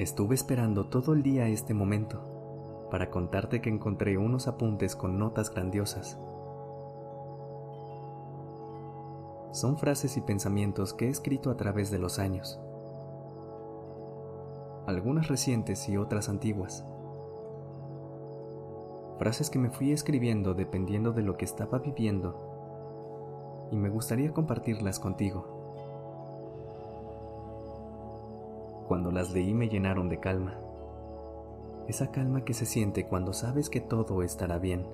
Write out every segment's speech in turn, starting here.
Estuve esperando todo el día este momento para contarte que encontré unos apuntes con notas grandiosas. Son frases y pensamientos que he escrito a través de los años. Algunas recientes y otras antiguas. Frases que me fui escribiendo dependiendo de lo que estaba viviendo y me gustaría compartirlas contigo. Cuando las leí me llenaron de calma, esa calma que se siente cuando sabes que todo estará bien.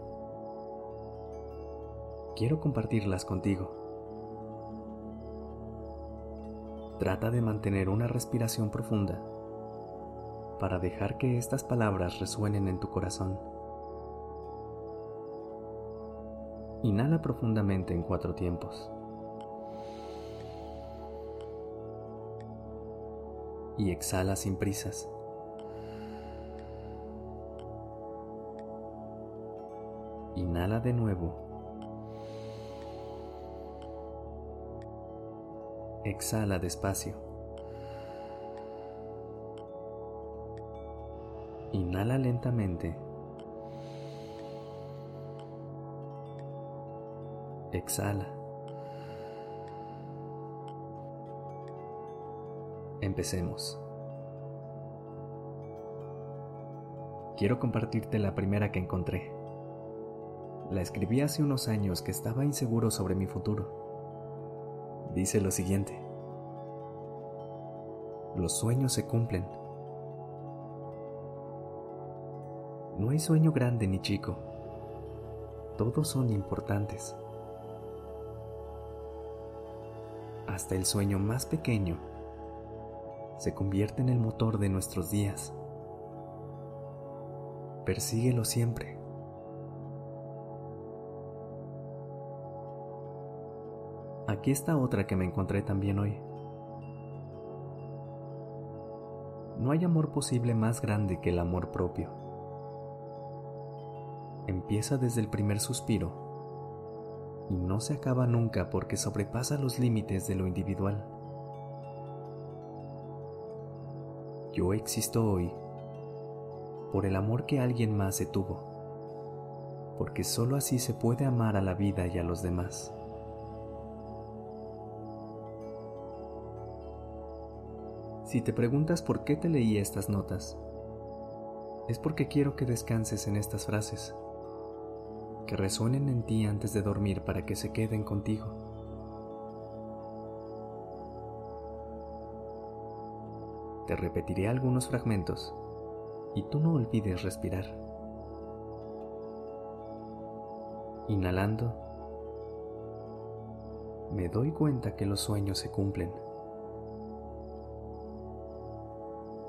Quiero compartirlas contigo. Trata de mantener una respiración profunda para dejar que estas palabras resuenen en tu corazón. Inhala profundamente en cuatro tiempos. Y exhala sin prisas. Inhala de nuevo. Exhala despacio. Inhala lentamente. Exhala. Empecemos. Quiero compartirte la primera que encontré. La escribí hace unos años que estaba inseguro sobre mi futuro. Dice lo siguiente. Los sueños se cumplen. No hay sueño grande ni chico. Todos son importantes. hasta el sueño más pequeño se convierte en el motor de nuestros días. Persíguelo siempre. Aquí está otra que me encontré también hoy. No hay amor posible más grande que el amor propio. Empieza desde el primer suspiro y no se acaba nunca porque sobrepasa los límites de lo individual. Yo existo hoy por el amor que alguien más se tuvo, porque sólo así se puede amar a la vida y a los demás. Si te preguntas por qué te leí estas notas, es porque quiero que descanses en estas frases que resuenen en ti antes de dormir para que se queden contigo. Te repetiré algunos fragmentos y tú no olvides respirar. Inhalando, me doy cuenta que los sueños se cumplen.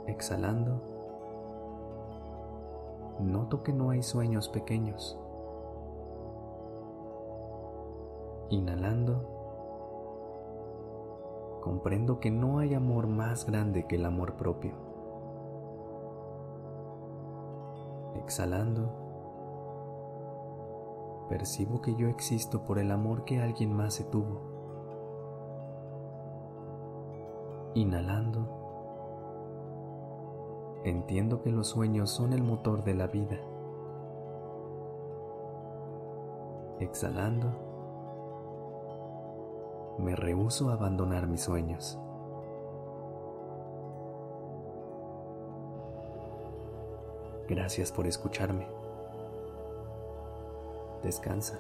Exhalando, noto que no hay sueños pequeños. Inhalando, comprendo que no hay amor más grande que el amor propio. Exhalando, percibo que yo existo por el amor que alguien más se tuvo. Inhalando, entiendo que los sueños son el motor de la vida. Exhalando, me rehúso a abandonar mis sueños. Gracias por escucharme. Descansa.